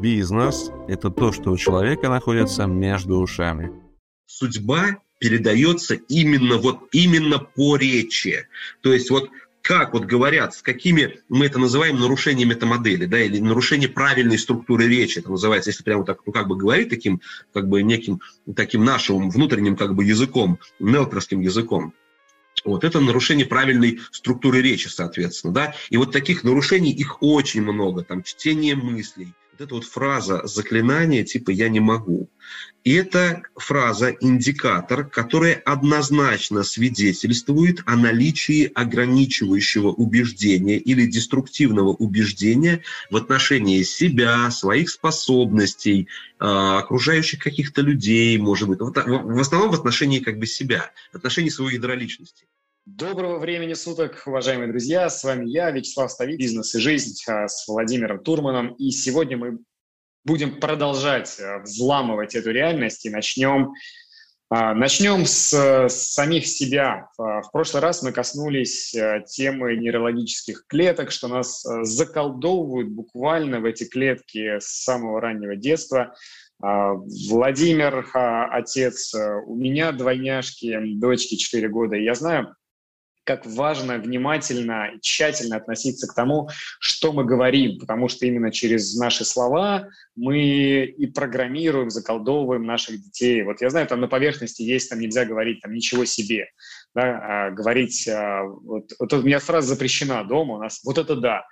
Бизнес – это то, что у человека находится между ушами. Судьба передается именно вот именно по речи. То есть вот как вот говорят, с какими мы это называем нарушением метамодели, да, или нарушение правильной структуры речи, это называется, если прямо так, ну, как бы говорить таким, как бы неким таким нашим внутренним, как бы языком, нелтерским языком. Вот это нарушение правильной структуры речи, соответственно, да. И вот таких нарушений их очень много, там чтение мыслей, вот эта вот фраза заклинания типа «я не могу». И это фраза индикатор, которая однозначно свидетельствует о наличии ограничивающего убеждения или деструктивного убеждения в отношении себя, своих способностей, а, окружающих каких-то людей, может быть, в основном в отношении как бы себя, в отношении своей ядроличности. Доброго времени суток, уважаемые друзья! С вами я, Вячеслав Ставик, «Бизнес и жизнь» а, с Владимиром Турманом. И сегодня мы будем продолжать а, взламывать эту реальность и начнем, а, начнем с, с самих себя. В прошлый раз мы коснулись темы нейрологических клеток, что нас заколдовывают буквально в эти клетки с самого раннего детства. Владимир, отец, у меня двойняшки, дочке 4 года. Я знаю, как важно внимательно и тщательно относиться к тому, что мы говорим, потому что именно через наши слова мы и программируем, заколдовываем наших детей. Вот я знаю, там на поверхности есть, там нельзя говорить там ничего себе, да, а говорить, а, вот, вот у меня фраза запрещена дома у нас, вот это да.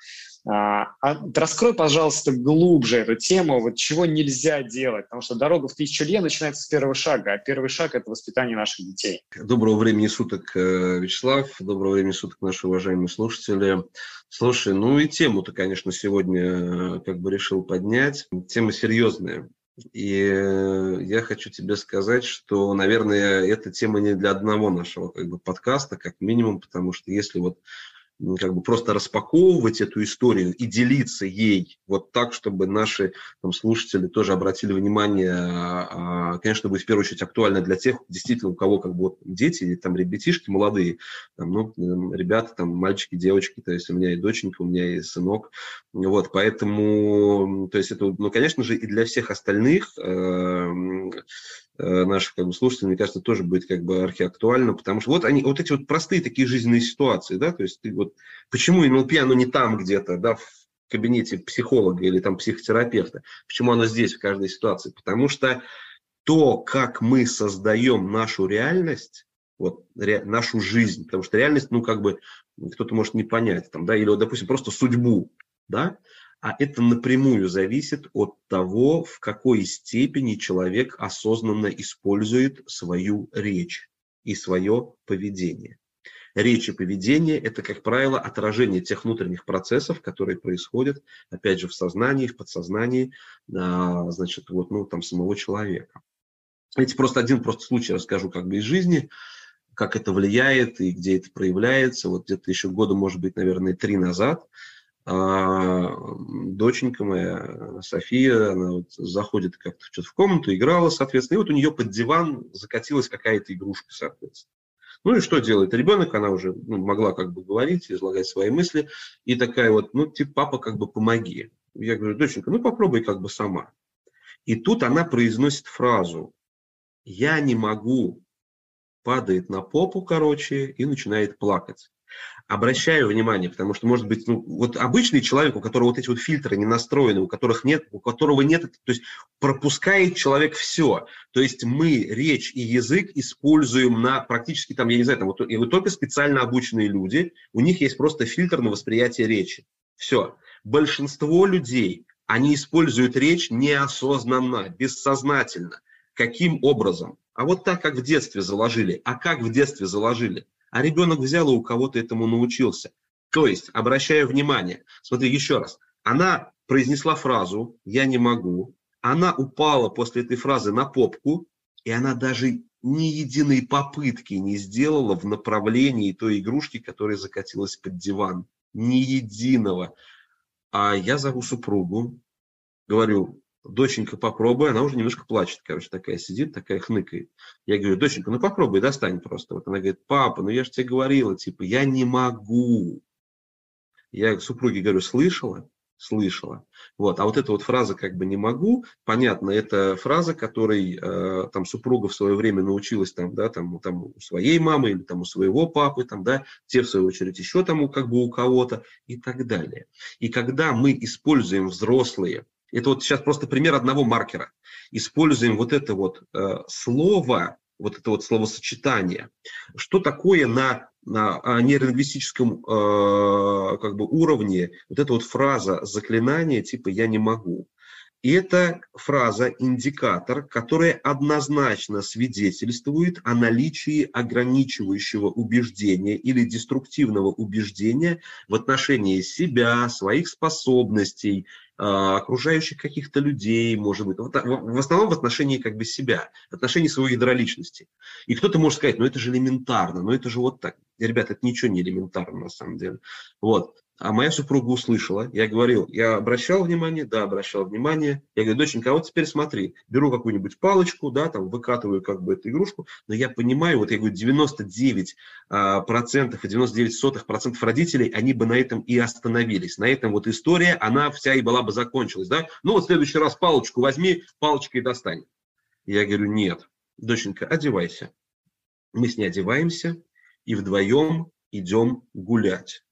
А, а, раскрой, пожалуйста, глубже эту тему, вот чего нельзя делать, потому что дорога в тысячу лет начинается с первого шага, а первый шаг – это воспитание наших детей. Доброго времени суток, э, Вячеслав, доброго времени суток, наши уважаемые слушатели. Слушай, ну и тему-то, конечно, сегодня э, как бы решил поднять. Тема серьезная. И э, я хочу тебе сказать, что, наверное, эта тема не для одного нашего как бы, подкаста, как минимум, потому что если вот как бы просто распаковывать эту историю и делиться ей вот так, чтобы наши там, слушатели тоже обратили внимание, а, а, конечно, будет в первую очередь актуально для тех, действительно, у кого как бы вот дети, там ребятишки молодые, там, ну, ребята, там, мальчики, девочки, то есть у меня и доченька, у меня и сынок, вот, поэтому, то есть это, ну, конечно же, и для всех остальных э, наших как бы, слушателей, мне кажется, тоже будет как бы архиактуально, потому что вот они, вот эти вот простые такие жизненные ситуации, да, то есть ты вот, почему НЛП, оно не там где-то, да, в кабинете психолога или там психотерапевта, почему оно здесь в каждой ситуации, потому что то, как мы создаем нашу реальность, вот, ре, нашу жизнь, потому что реальность, ну, как бы, кто-то может не понять, там, да, или, вот, допустим, просто судьбу, да, а это напрямую зависит от того, в какой степени человек осознанно использует свою речь и свое поведение. Речь и поведение – это, как правило, отражение тех внутренних процессов, которые происходят, опять же, в сознании, в подсознании, а, значит, вот, ну, там, самого человека. Эти просто один просто случай расскажу как бы из жизни, как это влияет и где это проявляется. Вот где-то еще года, может быть, наверное, три назад – а доченька моя, София, она вот заходит как-то что-то в комнату, играла, соответственно, и вот у нее под диван закатилась какая-то игрушка, соответственно. Ну и что делает ребенок? Она уже ну, могла как бы говорить, излагать свои мысли. И такая вот, ну, типа, папа, как бы помоги. Я говорю, доченька, ну попробуй как бы сама. И тут она произносит фразу «я не могу», падает на попу, короче, и начинает плакать обращаю внимание, потому что, может быть, ну, вот обычный человек, у которого вот эти вот фильтры не настроены, у которых нет, у которого нет, то есть пропускает человек все. То есть мы речь и язык используем на практически там, я не знаю, там вот, и вот только специально обученные люди, у них есть просто фильтр на восприятие речи. Все. Большинство людей, они используют речь неосознанно, бессознательно. Каким образом? А вот так, как в детстве заложили. А как в детстве заложили? А ребенок взял и у кого-то этому научился. То есть, обращаю внимание, смотри еще раз, она произнесла фразу «я не могу», она упала после этой фразы на попку, и она даже ни единой попытки не сделала в направлении той игрушки, которая закатилась под диван. Ни единого. А я зову супругу, говорю, доченька, попробуй, она уже немножко плачет, короче, такая сидит, такая хныкает. Я говорю, доченька, ну попробуй, достань просто. Вот она говорит, папа, ну я же тебе говорила, типа, я не могу. Я супруге говорю, слышала? слышала. Вот. А вот эта вот фраза как бы не могу, понятно, это фраза, которой э, там супруга в свое время научилась там, да, там, там у своей мамы или там у своего папы, там, да, те в свою очередь еще там как бы у кого-то и так далее. И когда мы используем взрослые, это вот сейчас просто пример одного маркера, используем вот это вот э, слово, вот это вот словосочетание, что такое на на нейролингвистическом э, как бы уровне вот эта вот фраза заклинания типа «я не могу». И это фраза, индикатор, которая однозначно свидетельствует о наличии ограничивающего убеждения или деструктивного убеждения в отношении себя, своих способностей, а, окружающих каких-то людей, может быть, в основном в отношении как бы себя, в отношении своей ядроличности. И кто-то может сказать, ну это же элементарно, ну это же вот так. Ребята, это ничего не элементарно на самом деле. Вот. А моя супруга услышала, я говорил, я обращал внимание, да, обращал внимание. Я говорю, доченька, а вот теперь смотри, беру какую-нибудь палочку, да, там выкатываю как бы эту игрушку, но я понимаю, вот я говорю, 99 а, процентов и 99 сотых процентов родителей, они бы на этом и остановились. На этом вот история, она вся и была бы закончилась, да. Ну вот в следующий раз палочку возьми, палочкой достань. Я говорю, нет, доченька, одевайся. Мы с ней одеваемся и вдвоем идем гулять.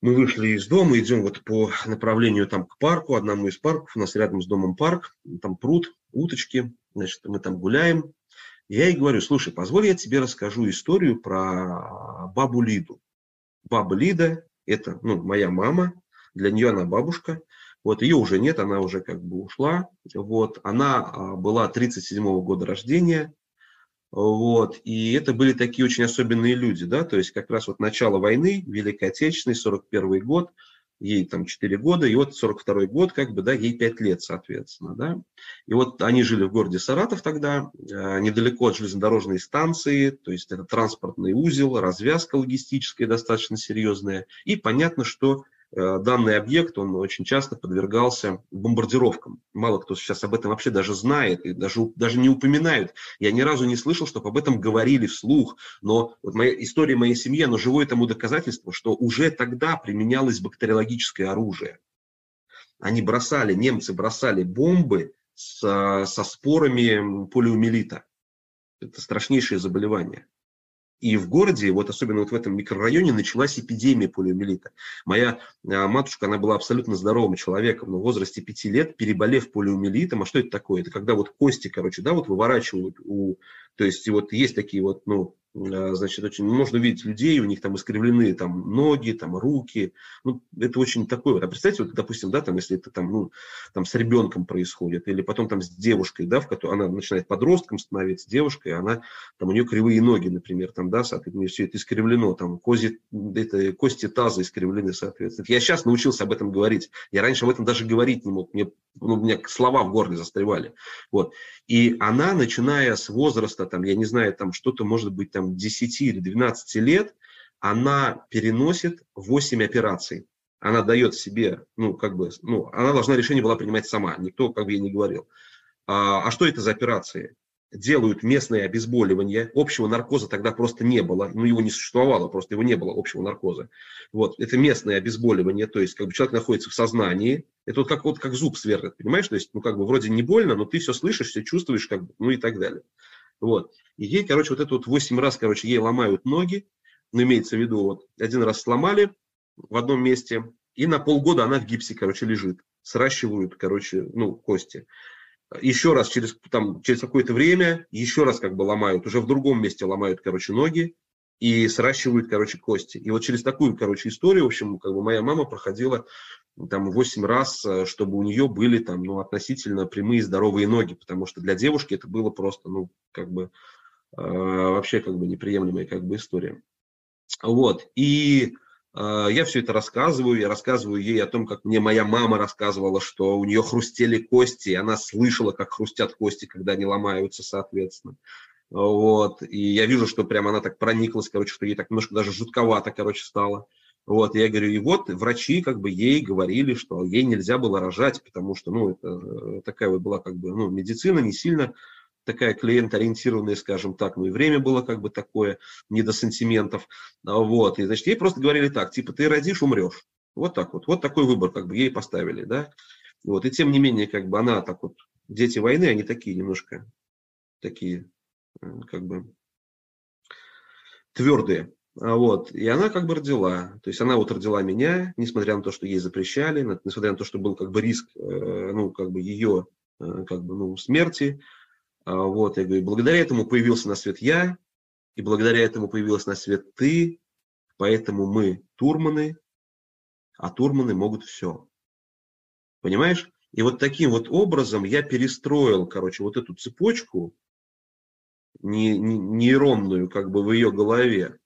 Мы вышли из дома, идем вот по направлению там к парку, одному из парков, у нас рядом с домом парк, там пруд, уточки, значит, мы там гуляем. Я ей говорю, слушай, позволь я тебе расскажу историю про бабу Лиду. Баба Лида – это ну, моя мама, для нее она бабушка, вот ее уже нет, она уже как бы ушла. Вот, она а, была 37 -го года рождения, вот. И это были такие очень особенные люди, да, то есть как раз вот начало войны, Великой Отечественной, 41 год, ей там 4 года, и вот 42 год, как бы, да, ей 5 лет, соответственно, да. И вот они жили в городе Саратов тогда, э, недалеко от железнодорожной станции, то есть это транспортный узел, развязка логистическая достаточно серьезная, и понятно, что данный объект, он очень часто подвергался бомбардировкам. Мало кто сейчас об этом вообще даже знает и даже, даже не упоминают. Я ни разу не слышал, чтобы об этом говорили вслух. Но вот моя история моей семьи, оно живое тому доказательство, что уже тогда применялось бактериологическое оружие. Они бросали, немцы бросали бомбы с, со спорами полиомиелита. Это страшнейшее заболевание. И в городе, вот особенно вот в этом микрорайоне, началась эпидемия полиомиелита. Моя а, матушка, она была абсолютно здоровым человеком, но в возрасте пяти лет, переболев полиомиелитом, а что это такое? Это когда вот кости, короче, да, вот выворачивают у... То есть вот есть такие вот, ну, Э, значит, очень можно видеть людей, у них там искривлены там ноги, там руки, ну, это очень такое вот. А представьте, вот, допустим, да, там, если это там, ну, там с ребенком происходит, или потом там с девушкой, да, в которой она начинает подростком становиться, девушкой, она, там, у нее кривые ноги, например, там, да, соответственно, все это искривлено, там, кози, это, кости таза искривлены, соответственно. Я сейчас научился об этом говорить, я раньше об этом даже говорить не мог, мне, ну, у меня слова в горле застревали, вот. И она, начиная с возраста, там, я не знаю, там, что-то, может быть, там, 10 или 12 лет она переносит 8 операций. Она дает себе, ну, как бы, ну, она должна решение была принимать сама, никто, как бы, ей не говорил. А, а что это за операции? Делают местное обезболивание, общего наркоза тогда просто не было, ну, его не существовало, просто его не было, общего наркоза. Вот, это местное обезболивание, то есть, как бы, человек находится в сознании, это вот как, вот как зуб сверлят, понимаешь, то есть, ну, как бы, вроде не больно, но ты все слышишь, все чувствуешь, как бы, ну, и так далее. Вот. И ей, короче, вот это вот 8 раз, короче, ей ломают ноги, ну, имеется в виду, вот, один раз сломали в одном месте, и на полгода она в гипсе, короче, лежит. Сращивают, короче, ну, кости. Еще раз через, там, через какое-то время, еще раз как бы ломают, уже в другом месте ломают, короче, ноги, и сращивают, короче, кости. И вот через такую, короче, историю, в общем, как бы моя мама проходила там 8 раз, э, чтобы у нее были там, ну, относительно прямые здоровые ноги, потому что для девушки это было просто, ну, как бы, э, вообще как бы неприемлемая как бы история. Вот, и э, я все это рассказываю, я рассказываю ей о том, как мне моя мама рассказывала, что у нее хрустели кости, и она слышала, как хрустят кости, когда они ломаются, соответственно. Вот, и я вижу, что прям она так прониклась, короче, что ей так немножко даже жутковато, короче, стало. Вот, я говорю, и вот врачи как бы ей говорили, что ей нельзя было рожать, потому что, ну, это э, такая вот была как бы, ну, медицина не сильно такая клиент-ориентированная, скажем так, ну и время было как бы такое, не до сантиментов, вот, и, значит, ей просто говорили так, типа, ты родишь, умрешь, Вот так вот. Вот такой выбор как бы ей поставили, да. Вот. И тем не менее, как бы она так вот, дети войны, они такие немножко, такие, э, как бы, твердые. А вот. И она как бы родила. То есть она вот родила меня, несмотря на то, что ей запрещали, несмотря на то, что был как бы риск, э, ну, как бы ее, э, как бы, ну, смерти. А вот, я говорю, благодаря этому появился на свет я, и благодаря этому появилась на свет ты, поэтому мы турманы, а турманы могут все. Понимаешь? И вот таким вот образом я перестроил, короче, вот эту цепочку не, не, нейронную как бы в ее голове.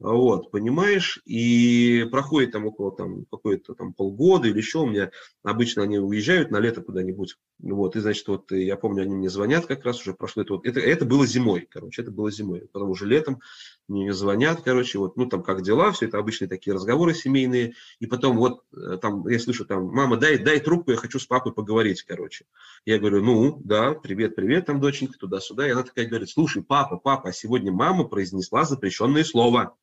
Вот, понимаешь, и проходит там около там какое-то там полгода или еще, у меня обычно они уезжают на лето куда-нибудь, вот, и, значит, вот я помню, они мне звонят как раз уже прошло это вот, это, это было зимой, короче, это было зимой, потом уже летом мне звонят, короче, вот, ну, там, как дела, все это обычные такие разговоры семейные, и потом вот, э, там, я слышу, там, мама, дай, дай трубку, я хочу с папой поговорить, короче. Я говорю, ну, да, привет, привет, там, доченька, туда-сюда, и она такая говорит, слушай, папа, папа, сегодня мама произнесла запрещенное слово.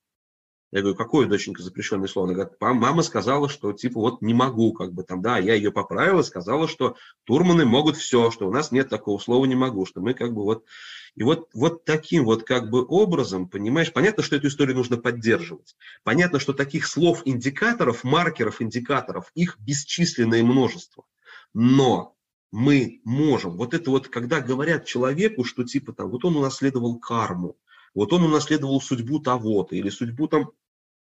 Я говорю, какое, доченька, запрещенное слово? Она говорит, мама сказала, что типа вот не могу, как бы там, да, я ее поправила, сказала, что турманы могут все, что у нас нет такого слова не могу, что мы как бы вот... И вот, вот таким вот как бы образом, понимаешь, понятно, что эту историю нужно поддерживать. Понятно, что таких слов, индикаторов, маркеров, индикаторов, их бесчисленное множество. Но мы можем, вот это вот, когда говорят человеку, что типа там, вот он унаследовал карму, вот он унаследовал судьбу того-то или судьбу там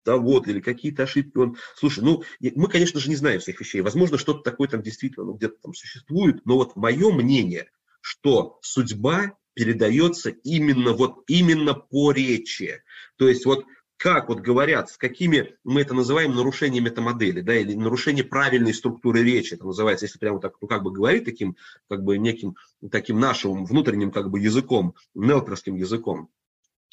да вот, или какие-то ошибки он... Слушай, ну, мы, конечно же, не знаем всех вещей. Возможно, что-то такое там действительно ну, где-то там существует, но вот мое мнение, что судьба передается именно вот именно по речи. То есть вот как вот говорят, с какими мы это называем нарушением метамодели, да, или нарушение правильной структуры речи, это называется, если прямо так, ну, как бы говорить таким, как бы неким, таким нашим внутренним, как бы языком, нелперским языком,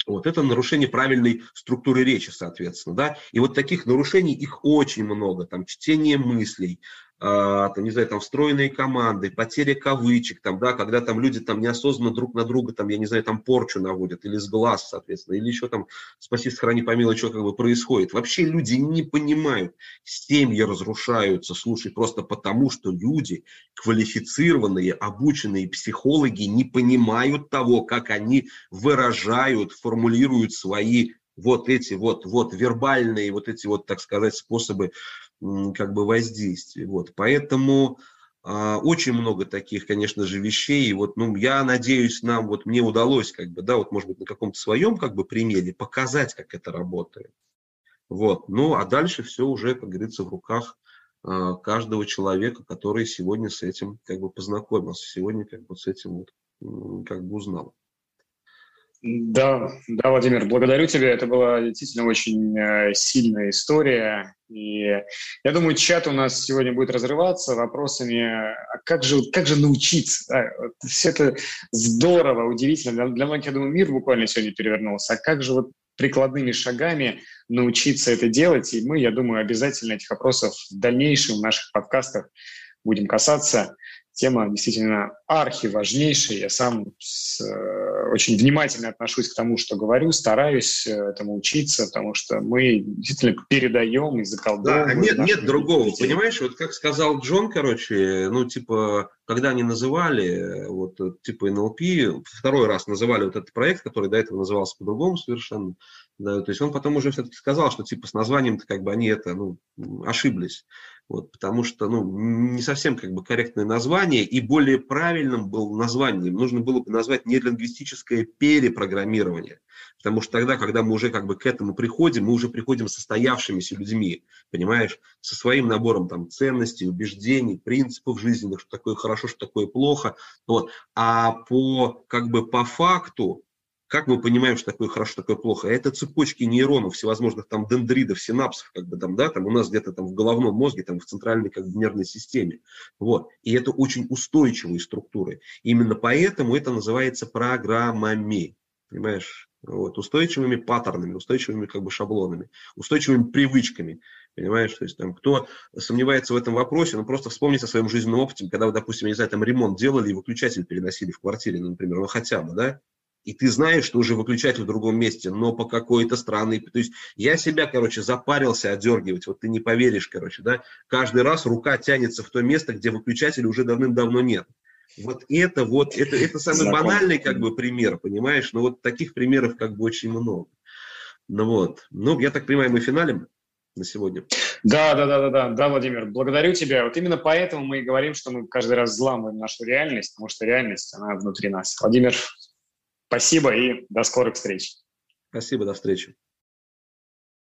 вот это нарушение правильной структуры речи, соответственно, да. И вот таких нарушений их очень много. Там чтение мыслей, там, не знаю, там встроенные команды, потеря кавычек, там, да, когда там люди там неосознанно друг на друга, там, я не знаю, там порчу наводят, или с глаз, соответственно, или еще там, спаси, сохрани, помилуй, что как бы происходит. Вообще люди не понимают, семьи разрушаются, слушай, просто потому, что люди, квалифицированные, обученные психологи, не понимают того, как они выражают, формулируют свои вот эти вот, вот вербальные, вот эти вот, так сказать, способы как бы воздействия. Вот. Поэтому а, очень много таких, конечно же, вещей. И вот, ну, я надеюсь, нам, вот мне удалось, как бы, да, вот, может быть, на каком-то своем, как бы, примере показать, как это работает. Вот. Ну, а дальше все уже, как говорится, в руках а, каждого человека, который сегодня с этим, как бы, познакомился, сегодня, как бы, с этим вот, как бы, узнал. Да, да, Владимир, благодарю тебя. Это была действительно очень э, сильная история. И я думаю, чат у нас сегодня будет разрываться вопросами, а как же, как же научиться? Вот все это здорово, удивительно. Для, для многих, я думаю, мир буквально сегодня перевернулся. А как же вот прикладными шагами научиться это делать? И мы, я думаю, обязательно этих вопросов в дальнейшем в наших подкастах будем касаться тема действительно архиважнейшая. Я сам с, э, очень внимательно отношусь к тому, что говорю, стараюсь э, этому учиться, потому что мы действительно передаем и заколдовываем. Да, нет, нет другого, детей. понимаешь? Вот как сказал Джон, короче, ну, типа, когда они называли, вот, типа, НЛП, второй раз называли вот этот проект, который до этого назывался по-другому совершенно, да, то есть он потом уже все-таки сказал, что, типа, с названием-то как бы они это, ну, ошиблись. Вот, потому что ну, не совсем как бы корректное название, и более правильным был названием. Нужно было бы назвать нейролингвистическое перепрограммирование. Потому что тогда, когда мы уже как бы к этому приходим, мы уже приходим состоявшимися людьми, понимаешь, со своим набором там ценностей, убеждений, принципов жизненных, что такое хорошо, что такое плохо. Вот. А по, как бы по факту, как мы понимаем, что такое хорошо, такое плохо? Это цепочки нейронов, всевозможных там дендридов, синапсов, как бы там, да, там у нас где-то там в головном мозге, там в центральной как бы нервной системе. Вот. И это очень устойчивые структуры. Именно поэтому это называется программами. Понимаешь? Вот, устойчивыми паттернами, устойчивыми как бы шаблонами, устойчивыми привычками. Понимаешь, то есть там кто сомневается в этом вопросе, ну просто вспомните о своем жизненном опыте, когда вы, допустим, я не знаю, там ремонт делали и выключатель переносили в квартире, ну, например, ну хотя бы, да, и ты знаешь, что уже выключатель в другом месте, но по какой-то странной... То есть я себя, короче, запарился отдергивать, вот ты не поверишь, короче, да, каждый раз рука тянется в то место, где выключателя уже давным-давно нет. Вот это вот, это, это самый Знаком. банальный как бы пример, понимаешь, но вот таких примеров как бы очень много. Ну вот, ну я так понимаю, мы финалем на сегодня. Да, да, да, да, да, да, Владимир, благодарю тебя. Вот именно поэтому мы и говорим, что мы каждый раз взламываем нашу реальность, потому что реальность, она внутри нас. Владимир, спасибо и до скорых встреч. Спасибо, до встречи.